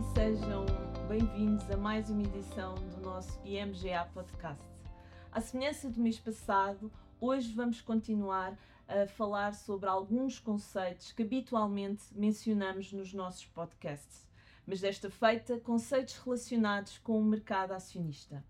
e sejam bem-vindos a mais uma edição do nosso IMGA Podcast. À semelhança do mês passado, hoje vamos continuar a falar sobre alguns conceitos que habitualmente mencionamos nos nossos podcasts, mas desta feita, conceitos relacionados com o mercado acionista.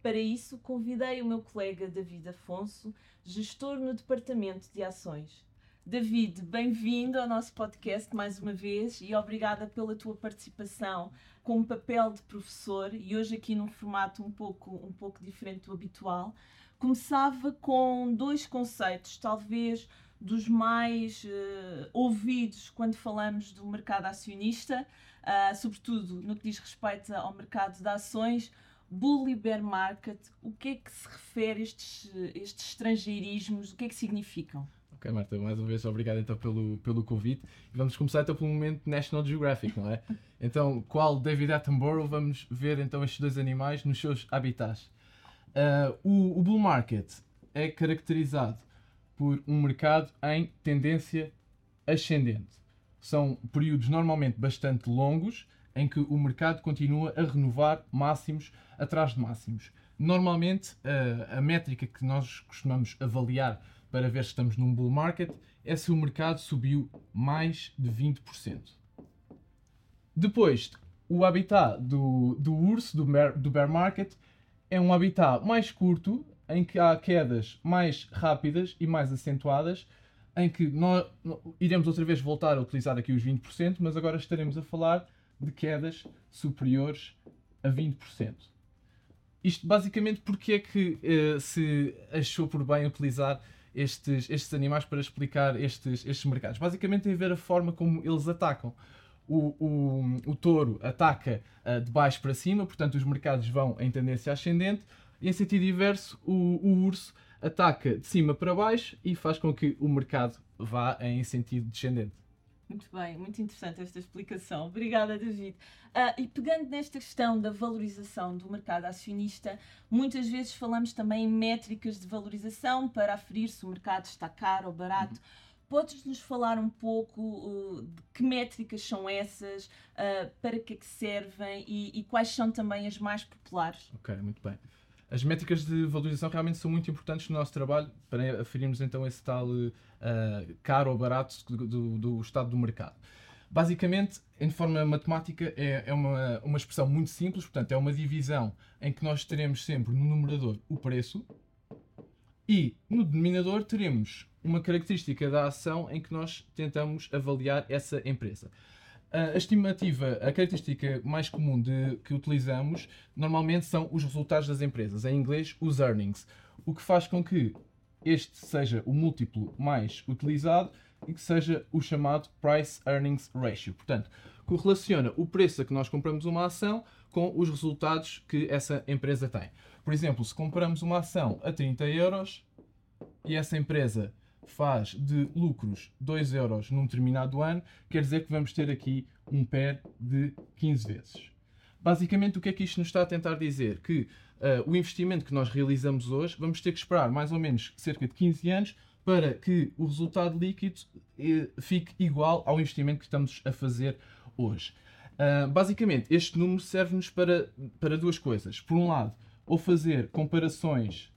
Para isso, convidei o meu colega David Afonso, gestor no Departamento de Ações. David, bem-vindo ao nosso podcast mais uma vez e obrigada pela tua participação com o papel de professor e hoje aqui num formato um pouco, um pouco diferente do habitual. Começava com dois conceitos, talvez dos mais uh, ouvidos quando falamos do mercado acionista, uh, sobretudo no que diz respeito ao mercado de ações. Bull e bear market, o que é que se refere estes, estes estrangeirismos, o que é que significam? Ok, Marta, mais uma vez obrigado então pelo, pelo convite. E vamos começar então pelo momento National Geographic, não é? Então, qual David Attenborough vamos ver então estes dois animais nos seus habitats? Uh, o, o bull market é caracterizado por um mercado em tendência ascendente. São períodos normalmente bastante longos em que o mercado continua a renovar máximos atrás de máximos. Normalmente, uh, a métrica que nós costumamos avaliar para ver se estamos num bull market é se o mercado subiu mais de 20%. Depois, o habitat do, do urso, do bear, do bear market, é um habitat mais curto, em que há quedas mais rápidas e mais acentuadas, em que nós iremos outra vez voltar a utilizar aqui os 20%, mas agora estaremos a falar de quedas superiores a 20%. Isto basicamente porque é que uh, se achou por bem utilizar estes, estes animais para explicar estes, estes mercados. Basicamente tem a ver a forma como eles atacam. O, o, o touro ataca uh, de baixo para cima, portanto os mercados vão em tendência ascendente, em sentido inverso, o, o urso ataca de cima para baixo e faz com que o mercado vá em sentido descendente. Muito bem, muito interessante esta explicação. Obrigada, David. Uh, e pegando nesta questão da valorização do mercado acionista, muitas vezes falamos também em métricas de valorização para aferir se o mercado está caro ou barato. Uhum. Podes-nos falar um pouco uh, de que métricas são essas, uh, para que é que servem e, e quais são também as mais populares? Ok, muito bem. As métricas de valorização realmente são muito importantes no nosso trabalho para aferirmos então esse tal uh, caro ou barato do, do, do, estado do mercado. Basicamente, em forma matemática, é, é uma, uma expressão muito simples, portanto, é uma divisão em que nós teremos sempre no numerador o preço e no denominador teremos uma característica da ação em que nós tentamos avaliar essa empresa. A estimativa, a característica mais comum de, que utilizamos normalmente são os resultados das empresas, em inglês, os earnings, o que faz com que este seja o múltiplo mais utilizado e que seja o chamado Price Earnings Ratio. Portanto, correlaciona o preço a que nós compramos uma ação com os resultados que essa empresa tem. Por exemplo, se compramos uma ação a 30 euros e essa empresa faz de lucros 2 euros num determinado ano, quer dizer que vamos ter aqui um PER de 15 vezes. Basicamente, o que é que isto nos está a tentar dizer? Que uh, o investimento que nós realizamos hoje, vamos ter que esperar mais ou menos cerca de 15 anos para que o resultado líquido uh, fique igual ao investimento que estamos a fazer hoje. Uh, basicamente, este número serve-nos para, para duas coisas. Por um lado, ou fazer comparações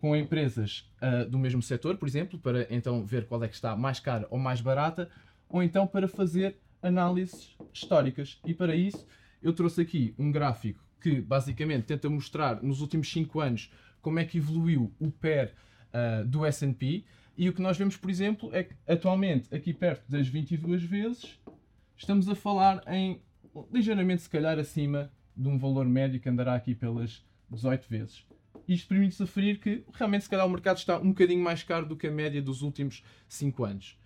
com empresas uh, do mesmo setor, por exemplo, para então ver qual é que está mais cara ou mais barata, ou então para fazer análises históricas. E para isso eu trouxe aqui um gráfico que basicamente tenta mostrar nos últimos 5 anos como é que evoluiu o PER uh, do S&P e o que nós vemos, por exemplo, é que atualmente aqui perto das 22 vezes estamos a falar em ligeiramente se calhar acima de um valor médio que andará aqui pelas 18 vezes. Isto permite-se aferir que realmente se calhar o mercado está um bocadinho mais caro do que a média dos últimos 5 anos.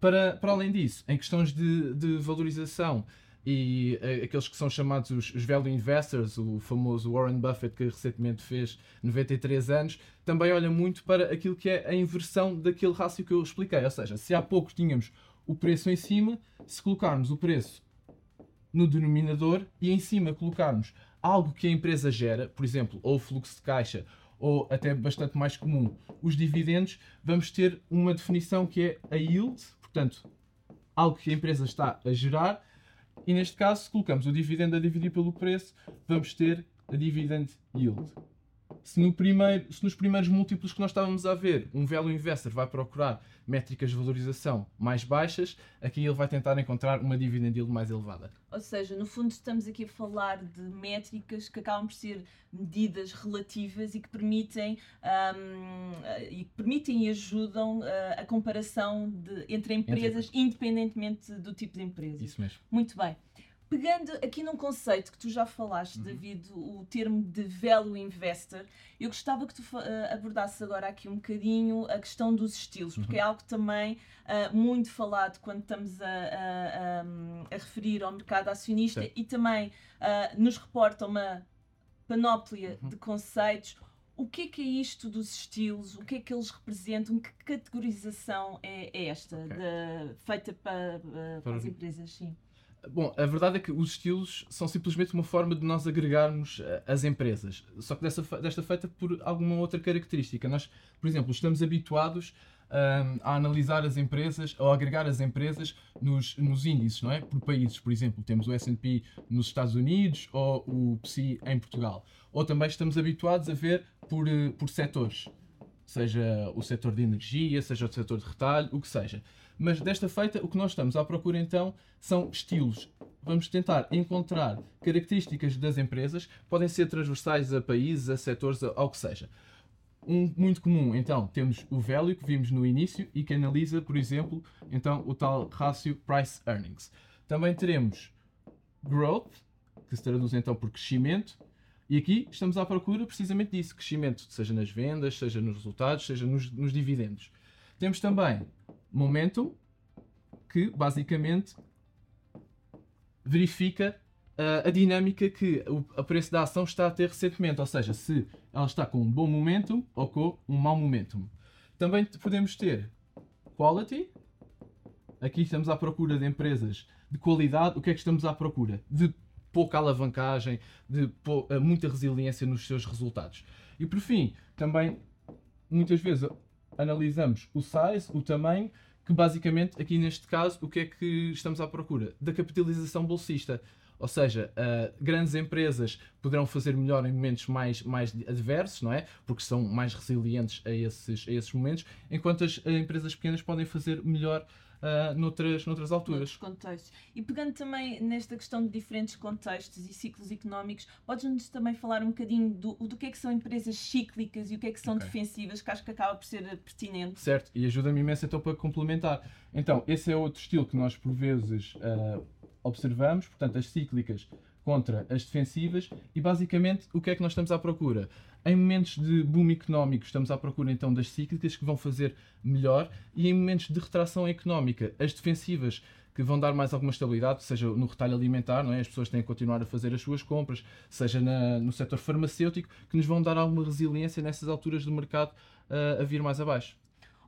Para, para além disso, em questões de, de valorização e uh, aqueles que são chamados os, os, value investors, o famoso Warren Buffett que recentemente fez 93 anos, também olha muito para aquilo que é a inversão daquele rácio que eu expliquei. Ou seja, se há pouco tínhamos o preço em cima, se colocarmos o preço no denominador e em cima colocarmos algo que a empresa gera, por exemplo, ou o fluxo de caixa, ou até bastante mais comum, os dividendos, vamos ter uma definição que é a yield, portanto, algo que a empresa está a gerar, E neste caso, se colocamos o dividendo a dividir pelo preço, vamos ter a dividend yield. Se, no primeiro, se nos primeiros múltiplos que nós estávamos a ver, um value investor vai procurar métricas de valorização mais baixas, aqui ele vai tentar encontrar uma dividend yield mais elevada. Ou seja, no fundo estamos aqui a falar de métricas que acabam por ser medidas relativas e que permitem um, e permitem e ajudam uh, a comparação de, entre empresas, entre... independentemente do tipo de empresa. Isso mesmo. Muito bem. Pegando aqui num conceito que tu já falaste, uhum. David, o termo de value investor, eu gostava que tu uh, abordasses agora aqui um bocadinho a questão dos estilos, porque uhum. é algo também uh, muito falado quando estamos a, a, a, a, referir ao mercado acionista Sim. e também uh, nos reporta uma panóplia uhum. de conceitos. O que é que é isto dos estilos? O que é que eles representam? Que categorização é, é esta okay. de, feita para, para as empresas? Sim. Bom, a verdade é que os estilos são simplesmente uma forma de nós agregarmos eh, as empresas, só que dessa, desta feita por alguma outra característica. Nós, por exemplo, estamos habituados um, a analisar as empresas, ou agregar as empresas nos, nos índices, não é? Por países, por exemplo, temos o S&P nos Estados Unidos ou o PSI em Portugal. Ou também estamos habituados a ver por, eh, por setores, seja o setor de energia, seja o setor de retalho, o que seja. Mas desta feita, o que nós estamos à procura então são estilos. Vamos tentar encontrar características das empresas, podem ser transversais a países, a setores, ao que seja. Um muito comum, então, temos o value que vimos no início e que analisa, por exemplo, então o tal rácio price earnings. Também teremos growth, que se traduz então por crescimento, e aqui estamos à procura precisamente disso, crescimento, seja nas vendas, seja nos resultados, seja nos, nos dividendos. Temos também momentum, que basicamente verifica uh, a dinâmica que o a preço da ação está a ter recentemente, ou seja, se ela está com um bom momentum ou com um mau momentum. Também podemos ter quality, aqui estamos à procura de empresas de qualidade, o que é que estamos à procura? De pouca alavancagem, de uh, muita resiliência nos seus resultados. E por fim, também muitas vezes analisamos o size, o tamanho, que basicamente, aqui neste caso, o que é que estamos à procura? Da capitalização bolsista. Ou seja, uh, grandes empresas poderão fazer melhor em momentos mais, mais adversos, não é? Porque são mais resilientes a esses, a esses momentos, enquanto as empresas pequenas podem fazer melhor uh, noutras, noutras alturas. Noutros contextos. E pegando também nesta questão de diferentes contextos e ciclos económicos, podes-nos também falar um bocadinho do, do que é que são empresas cíclicas e o que é que são okay. defensivas, que acho que acaba por ser pertinente. Certo, e ajuda-me imenso então para complementar. Então, esse é outro estilo que nós por vezes uh, observamos, portanto, as cíclicas contra as defensivas e basicamente o que é que nós estamos à procura? Em momentos de boom económico, estamos à procura então das cíclicas que vão fazer melhor e em momentos de retração económica, as defensivas que vão dar mais alguma estabilidade, seja no retalho alimentar, não é? as pessoas têm que continuar a fazer as suas compras, seja na, no setor farmacêutico, que nos vão dar alguma resiliência nessas alturas do mercado uh, a vir mais abaixo.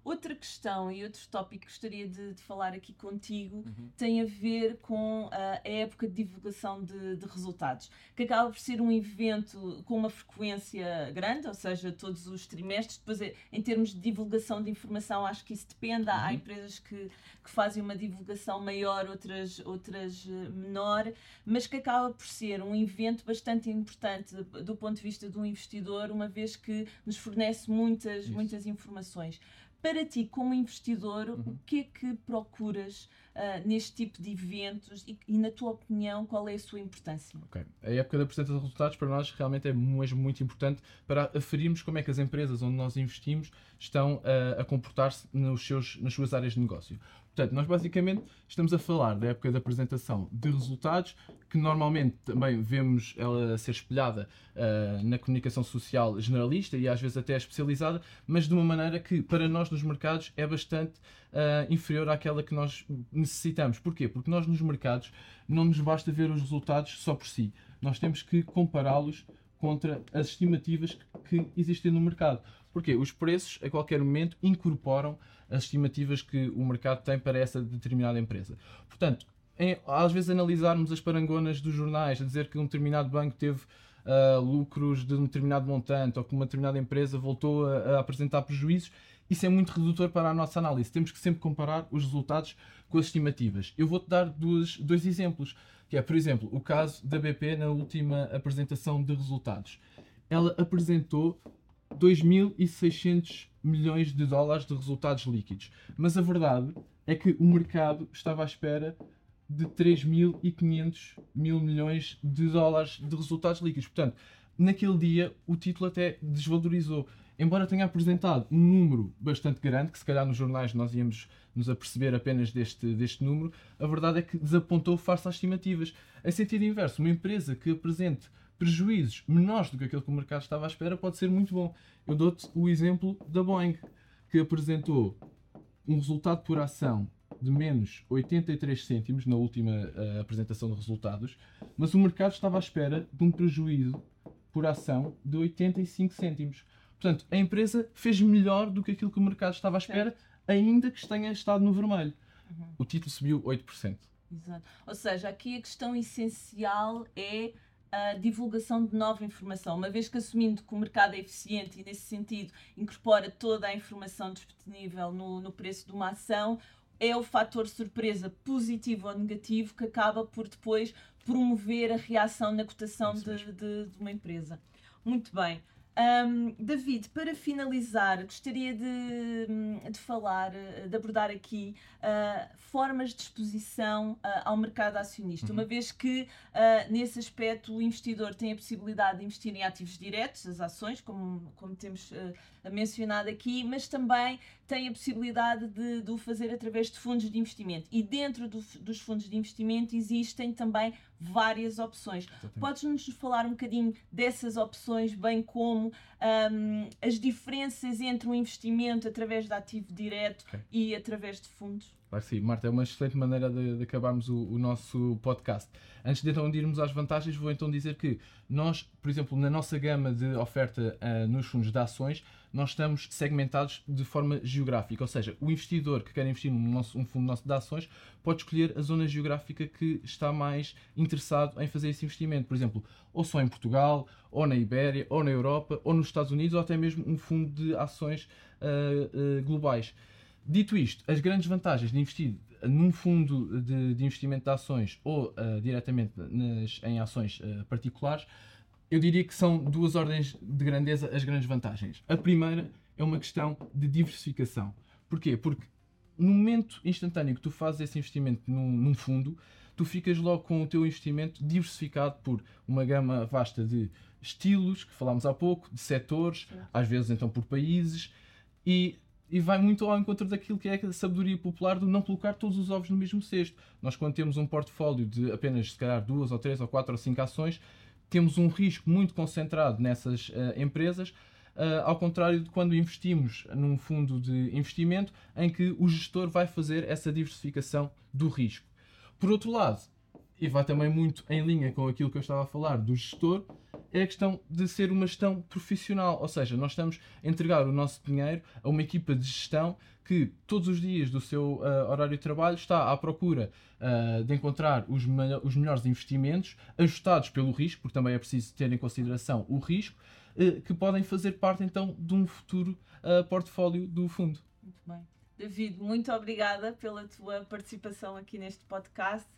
Outra questão e outro tópico que gostaria de, de falar aqui contigo uhum. tem a ver com a época de divulgação de, de, resultados, que acaba por ser um evento com uma frequência grande, ou seja, todos os trimestres. Depois, é, em termos de divulgação de informação, acho que isso depende. Uhum. Há empresas que, que fazem uma divulgação maior, outras, outras eh, menor, mas que acaba por ser um evento bastante importante do ponto de vista do investidor, uma vez que nos fornece muitas, muitas informações para ti, como investidor, uhum. o que é que procuras uh, neste tipo de eventos e, e, na tua opinião, qual é a sua importância? Ok. A época da apresentação de resultados para nós realmente é mesmo muito importante para aferirmos como é que as empresas onde nós investimos estão uh, a comportar-se nas suas áreas de negócio. Portanto, nós basicamente estamos a falar da época da apresentação de resultados, que normalmente também vemos ela ser espelhada uh, na comunicação social generalista e às vezes até especializada, mas de uma maneira que para nós nos mercados é bastante uh, inferior àquela que nós necessitamos. Porquê? Porque nós nos mercados não nos basta ver os resultados só por si, nós temos que compará-los contra as estimativas que existem no mercado. Porque os preços, a qualquer momento, incorporam as estimativas que o mercado tem para essa determinada empresa. Portanto, em, às vezes analisarmos as parangonas dos jornais, a dizer que um determinado banco teve uh, lucros de um determinado montante ou que uma determinada empresa voltou a, a, apresentar prejuízos, isso é muito redutor para a nossa análise. Temos que sempre comparar os resultados com as estimativas. Eu vou-te dar dois, dois exemplos, que é, por exemplo, o caso da BP na última apresentação de resultados. Ela apresentou 2.600 milhões de dólares de resultados líquidos. Mas a verdade é que o mercado estava à espera de 3.500 mil milhões de dólares de resultados líquidos. Portanto, naquele dia o título até desvalorizou. Embora tenha apresentado um número bastante grande, que se calhar nos jornais nós íamos nos aperceber apenas deste, deste número, a verdade é que desapontou face às estimativas. Em sentido inverso, uma empresa que apresente prejuízos menores do que aquele que o mercado estava à espera pode ser muito bom. Eu dou-te o exemplo da Boeing, que apresentou um resultado por ação de menos 83 cêntimos na última uh, apresentação de resultados, mas o mercado estava à espera de um prejuízo por ação de 85 cêntimos. Portanto, a empresa fez melhor do que aquilo que o mercado estava à espera, ainda que tenha estado no vermelho. Uhum. O título subiu 8%. Exato. Ou seja, aqui a questão essencial é a divulgação de nova informação, uma vez que assumindo que o mercado é eficiente e nesse sentido incorpora toda a informação disponível no, no preço de uma ação, é o fator surpresa positivo ou negativo que acaba por depois promover a reação na cotação de, de, de uma empresa. Muito bem. Um, David, para finalizar, gostaria de, de falar, de abordar aqui uh, formas de exposição uh, ao mercado acionista, uhum. uma vez que uh, nesse aspecto o investidor tem a possibilidade de investir em ativos diretos, as ações, como, como temos mencionado aqui, mas também tem a possibilidade de, de o fazer através de fundos de investimento. E dentro do, dos fundos de investimento existem também várias opções. Podes-nos falar um bocadinho dessas opções, bem como um, as diferenças entre um investimento através de ativo direto okay. e através de fundos? Claro sim, Marta, é uma excelente maneira de, de acabarmos o, o, nosso podcast. Antes de então irmos às vantagens, vou então dizer que nós, por exemplo, na nossa gama de oferta uh, nos fundos de ações, nós estamos segmentados de forma geográfica, ou seja, o investidor que quer investir num nosso, um fundo nosso de ações pode escolher a zona geográfica que está mais interessado em fazer esse investimento. Por exemplo, ou só em Portugal, ou na Ibéria, ou na Europa, ou nos Estados Unidos, ou até mesmo um fundo de ações uh, uh, globais. Dito isto, as grandes vantagens de investir num fundo de, de investimento de ações ou uh, diretamente nas, em ações uh, particulares, eu diria que são duas ordens de grandeza as grandes vantagens. A primeira é uma questão de diversificação. Porquê? Porque no momento instantâneo que tu fazes esse investimento num, num fundo, tu ficas logo com o teu investimento diversificado por uma gama vasta de estilos, que falámos há pouco, de setores, às vezes então por países, e e vai muito ao encontro daquilo que é a sabedoria popular de não colocar todos os ovos no mesmo cesto. Nós, quando temos um portfólio de apenas, se calhar, duas ou três ou quatro ou cinco ações, temos um risco muito concentrado nessas uh, empresas, uh, ao contrário de quando investimos num fundo de investimento em que o gestor vai fazer essa diversificação do risco. Por outro lado, e vai também muito em linha com aquilo que eu estava a falar do gestor, é a questão de ser uma gestão profissional. Ou seja, nós estamos a entregar o nosso dinheiro a uma equipa de gestão que todos os dias do seu uh, horário de trabalho está à procura uh, de encontrar os, os, melhores investimentos, ajustados pelo risco, porque também é preciso ter em consideração o risco, uh, que podem fazer parte então de um futuro portfólio do fundo. Muito bem. David, muito obrigada pela tua participação aqui neste podcast.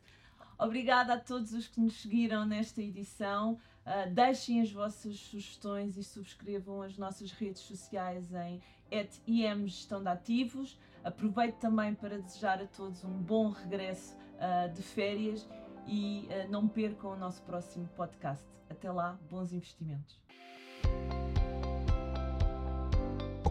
Obrigada a todos os que nos seguiram nesta edição. Uh, deixem as vossas sugestões e subscrevam as nossas redes sociais em IM Gestão de Ativos. Aproveito também para desejar a todos um bom regresso uh, de férias e uh, não percam o nosso próximo podcast. Até lá, bons investimentos.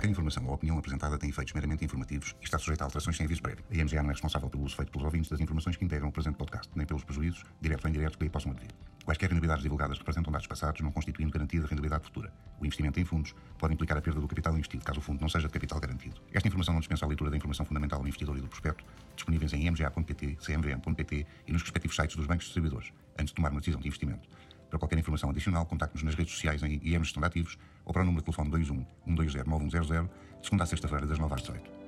Qualquer informação ou opinião apresentada tem efeitos meramente informativos e está sujeita a alterações sem aviso prévio. A IMGA não é responsável pelo uso feito pelos ouvintes das informações que integram o presente podcast, nem pelos prejuízos, diretos ou indiretos, que aí possam advir. Quaisquer rentabilidades divulgadas representam dados passados, não constituindo garantia de rentabilidade futura. O investimento em fundos pode implicar a perda do capital investido, caso o fundo não seja de capital garantido. Esta informação não dispensa a leitura da informação fundamental do investidor e do prospecto, disponíveis em imga.pt, cmvm.pt e nos respectivos sites dos bancos distribuidores, antes de tomar uma decisão de investimento. Para qualquer informação adicional, contacte-nos nas redes sociais em IM Gestão de Ativos ou para o número de telefone 21 120 9100, de segunda a sexta-feira, das 9 às 18.